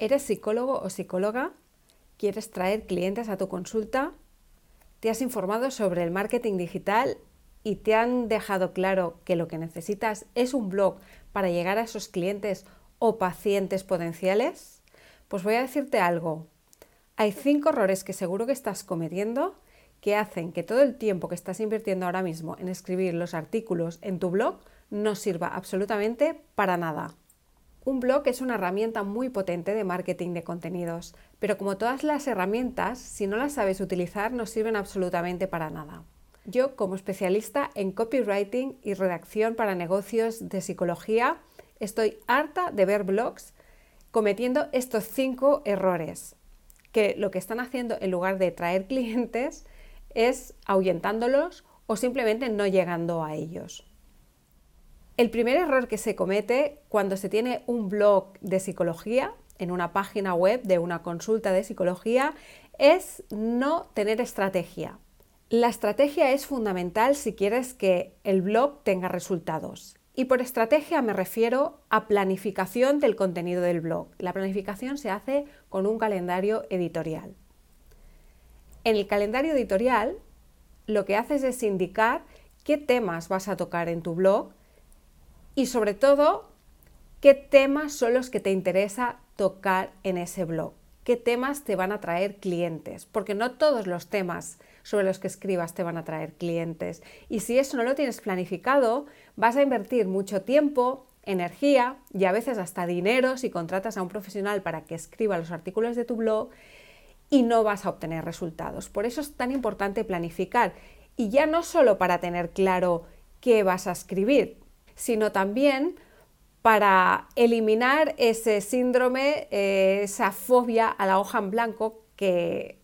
¿Eres psicólogo o psicóloga? ¿Quieres traer clientes a tu consulta? ¿Te has informado sobre el marketing digital y te han dejado claro que lo que necesitas es un blog para llegar a esos clientes o pacientes potenciales? Pues voy a decirte algo. Hay cinco errores que seguro que estás cometiendo que hacen que todo el tiempo que estás invirtiendo ahora mismo en escribir los artículos en tu blog no sirva absolutamente para nada. Un blog es una herramienta muy potente de marketing de contenidos, pero como todas las herramientas, si no las sabes utilizar no sirven absolutamente para nada. Yo, como especialista en copywriting y redacción para negocios de psicología, estoy harta de ver blogs cometiendo estos cinco errores, que lo que están haciendo en lugar de traer clientes es ahuyentándolos o simplemente no llegando a ellos. El primer error que se comete cuando se tiene un blog de psicología en una página web de una consulta de psicología es no tener estrategia. La estrategia es fundamental si quieres que el blog tenga resultados. Y por estrategia me refiero a planificación del contenido del blog. La planificación se hace con un calendario editorial. En el calendario editorial lo que haces es indicar qué temas vas a tocar en tu blog y sobre todo qué temas son los que te interesa tocar en ese blog, qué temas te van a traer clientes, porque no todos los temas sobre los que escribas te van a traer clientes. Y si eso no lo tienes planificado, vas a invertir mucho tiempo, energía y a veces hasta dinero si contratas a un profesional para que escriba los artículos de tu blog y no vas a obtener resultados. Por eso es tan importante planificar y ya no solo para tener claro qué vas a escribir, sino también para eliminar ese síndrome, eh, esa fobia a la hoja en blanco que,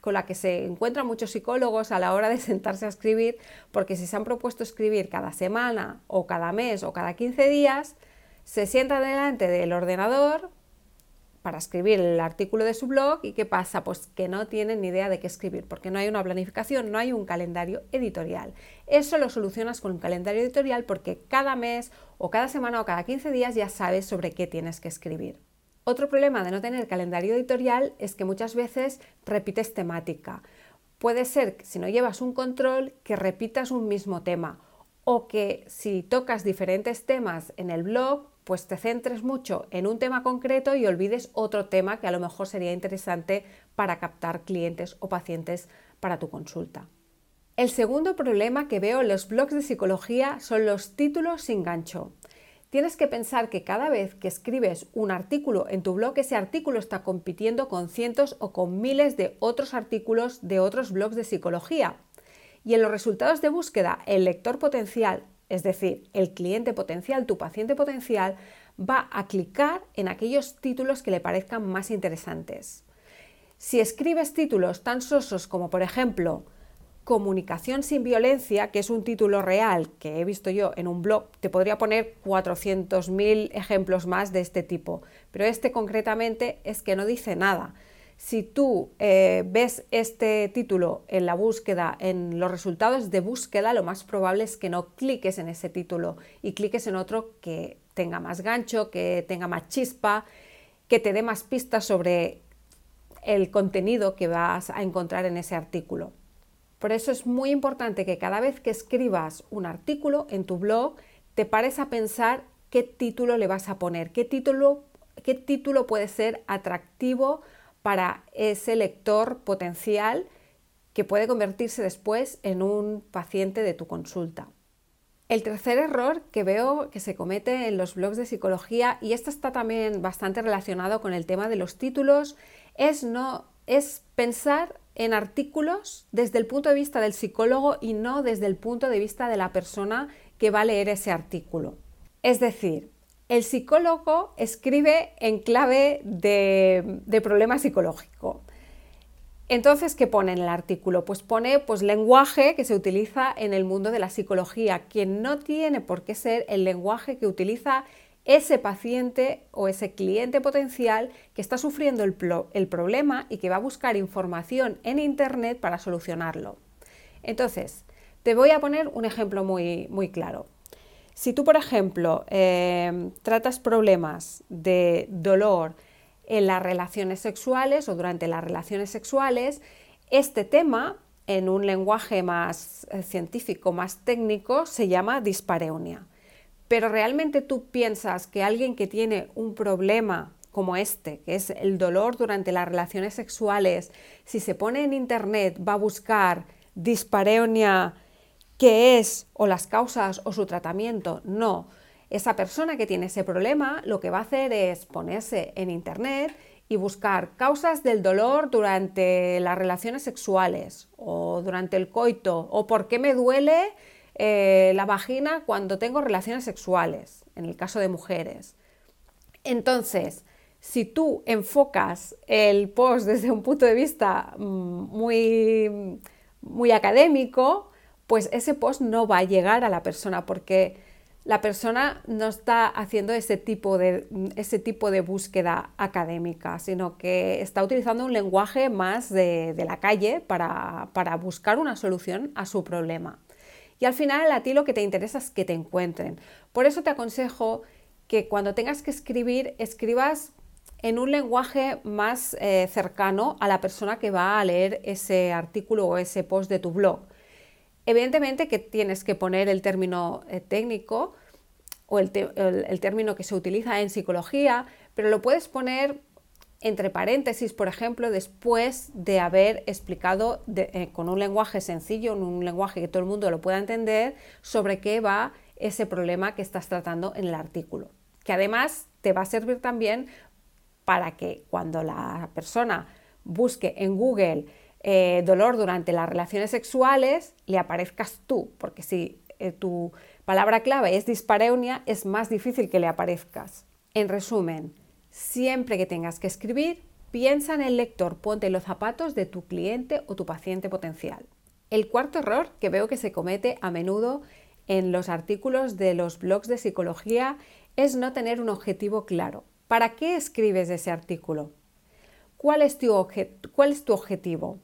con la que se encuentran muchos psicólogos a la hora de sentarse a escribir, porque si se han propuesto escribir cada semana o cada mes o cada 15 días, se sientan delante del ordenador, para escribir el artículo de su blog y qué pasa, pues que no tienen ni idea de qué escribir, porque no hay una planificación, no hay un calendario editorial. Eso lo solucionas con un calendario editorial porque cada mes o cada semana o cada 15 días ya sabes sobre qué tienes que escribir. Otro problema de no tener calendario editorial es que muchas veces repites temática. Puede ser, si no llevas un control, que repitas un mismo tema o que si tocas diferentes temas en el blog, pues te centres mucho en un tema concreto y olvides otro tema que a lo mejor sería interesante para captar clientes o pacientes para tu consulta. El segundo problema que veo en los blogs de psicología son los títulos sin gancho. Tienes que pensar que cada vez que escribes un artículo en tu blog, ese artículo está compitiendo con cientos o con miles de otros artículos de otros blogs de psicología. Y en los resultados de búsqueda, el lector potencial es decir, el cliente potencial, tu paciente potencial, va a clicar en aquellos títulos que le parezcan más interesantes. Si escribes títulos tan sosos como, por ejemplo, Comunicación sin violencia, que es un título real que he visto yo en un blog, te podría poner 400.000 ejemplos más de este tipo, pero este concretamente es que no dice nada. Si tú eh, ves este título en la búsqueda, en los resultados de búsqueda, lo más probable es que no cliques en ese título y cliques en otro que tenga más gancho, que tenga más chispa, que te dé más pistas sobre el contenido que vas a encontrar en ese artículo. Por eso es muy importante que cada vez que escribas un artículo en tu blog, te pares a pensar qué título le vas a poner, qué título, qué título puede ser atractivo para ese lector potencial que puede convertirse después en un paciente de tu consulta. El tercer error que veo que se comete en los blogs de psicología, y esto está también bastante relacionado con el tema de los títulos, es, no, es pensar en artículos desde el punto de vista del psicólogo y no desde el punto de vista de la persona que va a leer ese artículo. Es decir, el psicólogo escribe en clave de, problema psicológico. Entonces, ¿qué pone en el artículo? Pues pone pues, lenguaje que se utiliza en el mundo de la psicología, que no tiene por qué ser el lenguaje que utiliza ese paciente o ese cliente potencial que está sufriendo el, el problema y que va a buscar información en Internet para solucionarlo. Entonces, te voy a poner un ejemplo muy, muy claro. Si tú, por ejemplo, eh, tratas problemas de dolor, en las relaciones sexuales o durante las relaciones sexuales, este tema, en un lenguaje más eh, científico, más técnico, se llama dispareunia. Pero realmente tú piensas que alguien que tiene un problema como este, que es el dolor durante las relaciones sexuales, si se pone en internet va a buscar dispareunia, qué es, o las causas o su tratamiento. No, esa persona que tiene ese problema lo que va a hacer es ponerse en Internet y buscar causas del dolor durante las relaciones sexuales o durante el coito o por qué me duele eh, la vagina cuando tengo relaciones sexuales, en el caso de mujeres. Entonces, si tú enfocas el post desde un punto de vista mm, muy, muy académico, pues ese post no va a llegar a la persona porque la persona no está haciendo ese tipo de, ese tipo de búsqueda académica, sino que está utilizando un lenguaje más de, la calle para, para, buscar una solución a su problema. Y al final a ti lo que te interesa es que te encuentren. Por eso te aconsejo que cuando tengas que escribir, escribas en un lenguaje más eh, cercano a la persona que va a leer ese artículo o ese post de tu blog. Evidentemente que tienes que poner el término eh, técnico o el, término que se utiliza en psicología, pero lo puedes poner entre paréntesis, por ejemplo, después de haber explicado eh, con un lenguaje sencillo, un lenguaje que todo el mundo lo pueda entender, sobre qué va ese problema que estás tratando en el artículo. Que además te va a servir también para que cuando la persona busque en Google eh, dolor durante las relaciones sexuales, le aparezcas tú, porque si eh, tu palabra clave es dispareunia, es más difícil que le aparezcas. En resumen, siempre que tengas que escribir, piensa en el lector, ponte los zapatos de tu cliente o tu paciente potencial. El cuarto error que veo que se comete a menudo en los artículos de los blogs de psicología es no tener un objetivo claro. ¿Para qué escribes ese artículo? ¿Cuál es tu, objetivo?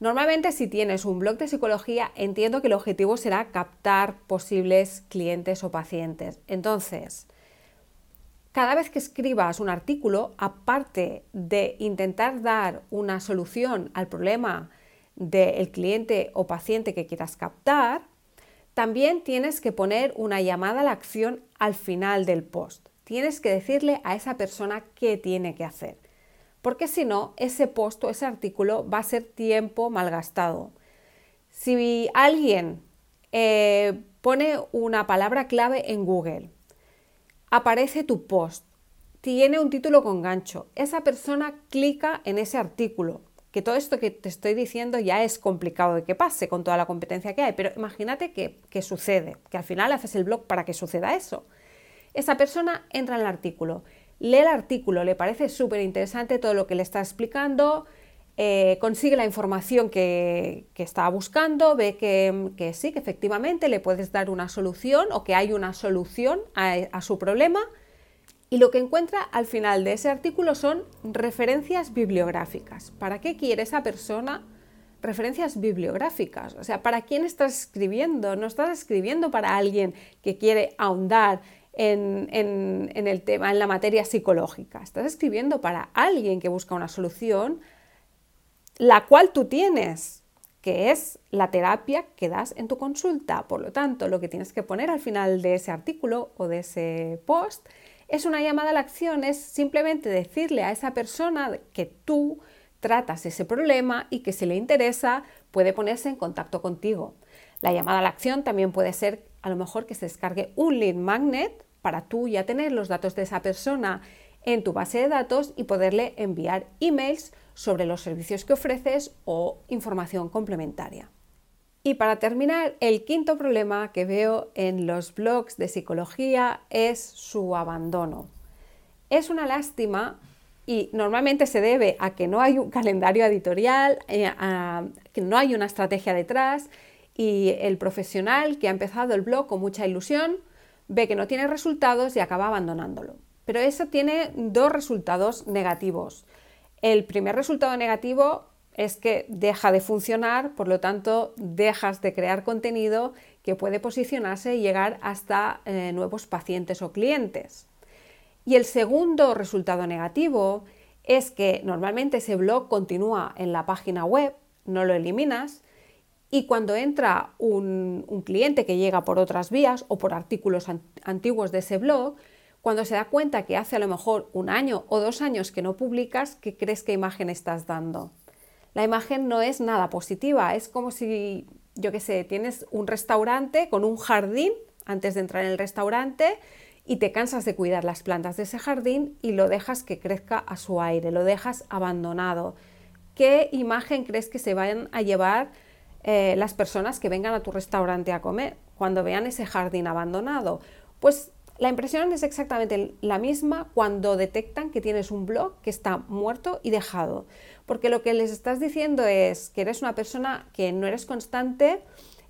Normalmente si tienes un blog de psicología, entiendo que el objetivo será captar posibles clientes o pacientes. Entonces, cada vez que escribas un artículo, aparte de intentar dar una solución al problema del cliente o paciente que quieras captar, también tienes que poner una llamada a la acción al final del post. Tienes que decirle a esa persona qué tiene que hacer porque si no, ese post o ese artículo va a ser tiempo malgastado. Si alguien eh, pone una palabra clave en Google, aparece tu post, tiene un título con gancho, esa persona clica en ese artículo, que todo esto que te estoy diciendo ya es complicado de que pase con toda la competencia que hay, pero imagínate que, que sucede, que al final haces el blog para que suceda eso. Esa persona entra en el artículo lee el artículo, le parece súper interesante todo lo que le está explicando, eh, consigue la información que, que está buscando, ve que, sí, que efectivamente le puedes dar una solución o que hay una solución a, su problema. Y lo que encuentra al final de ese artículo son referencias bibliográficas. ¿Para qué quiere esa persona referencias bibliográficas? O sea, ¿para quién estás escribiendo? No estás escribiendo para alguien que quiere ahondar en, el tema, en la materia psicológica. Estás escribiendo para alguien que busca una solución, la cual tú tienes, que es la terapia que das en tu consulta. Por lo tanto, lo que tienes que poner al final de ese artículo o de ese post es una llamada a la acción, es simplemente decirle a esa persona que tú tratas ese problema y que si le interesa puede ponerse en contacto contigo. La llamada a la acción también puede ser a lo mejor que se descargue un lead magnet para tú ya tener los datos de esa persona en tu base de datos y poderle enviar emails sobre los servicios que ofreces o información complementaria. Y para terminar, el quinto problema que veo en los blogs de psicología es su abandono. Es una lástima y normalmente se debe a que no hay un calendario editorial, eh, que no hay una estrategia detrás y el profesional que ha empezado el blog con mucha ilusión ve que no tiene resultados y acaba abandonándolo. Pero eso tiene dos resultados negativos. El primer resultado negativo es que deja de funcionar, por lo tanto dejas de crear contenido que puede posicionarse y llegar hasta eh, nuevos pacientes o clientes. Y el segundo resultado negativo es que normalmente ese blog continúa en la página web, no lo eliminas, y cuando entra un, cliente que llega por otras vías o por artículos antiguos de ese blog, cuando se da cuenta que hace a lo mejor un año o dos años que no publicas, ¿qué crees que imagen estás dando? La imagen no es nada positiva, es como si, yo qué sé, tienes un restaurante con un jardín antes de entrar en el restaurante y te cansas de cuidar las plantas de ese jardín y lo dejas que crezca a su aire, lo dejas abandonado. ¿Qué imagen crees que se vayan a llevar eh, las personas que vengan a tu restaurante a comer cuando vean ese jardín abandonado? Pues la impresión es exactamente la misma cuando detectan que tienes un blog que está muerto y dejado, porque lo que les estás diciendo es que eres una persona que no eres constante,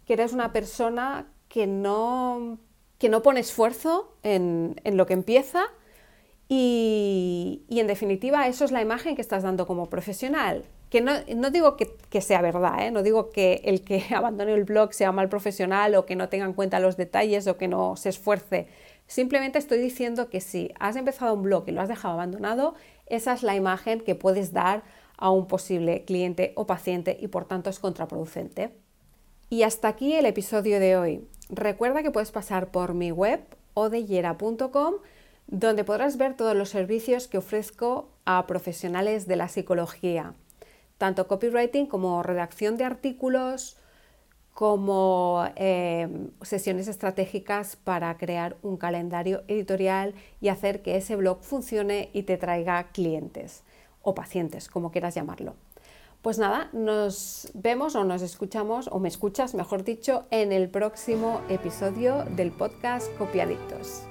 que eres una persona que no, que no pone esfuerzo en, lo que empieza y, en definitiva eso es la imagen que estás dando como profesional. Que no, digo que, sea verdad, ¿eh? no digo que el que abandone el blog sea mal profesional o que no tenga en cuenta los detalles o que no se esfuerce Simplemente estoy diciendo que si has empezado un blog y lo has dejado abandonado, esa es la imagen que puedes dar a un posible cliente o paciente y por tanto es contraproducente. Y hasta aquí el episodio de hoy. Recuerda que puedes pasar por mi web odeyera.com donde podrás ver todos los servicios que ofrezco a profesionales de la psicología, tanto copywriting como redacción de artículos, como em, sesiones estratégicas para crear un calendario editorial y hacer que ese blog funcione y te traiga clientes o pacientes, como quieras llamarlo. Pues nada, nos vemos o nos escuchamos, o me escuchas, mejor dicho, en el próximo episodio del podcast Copiadictos.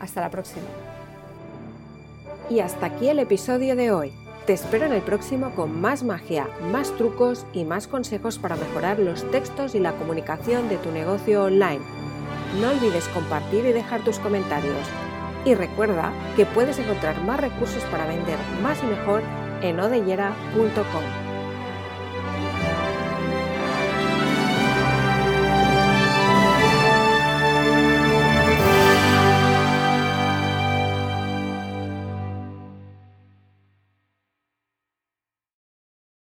Hasta la próxima. Y hasta aquí el episodio de hoy. Te espero en el próximo con más magia, más trucos y más consejos para mejorar los textos y la comunicación de tu negocio online. No olvides compartir y dejar tus comentarios. Y recuerda que puedes encontrar más recursos para vender más y mejor en odellera.com.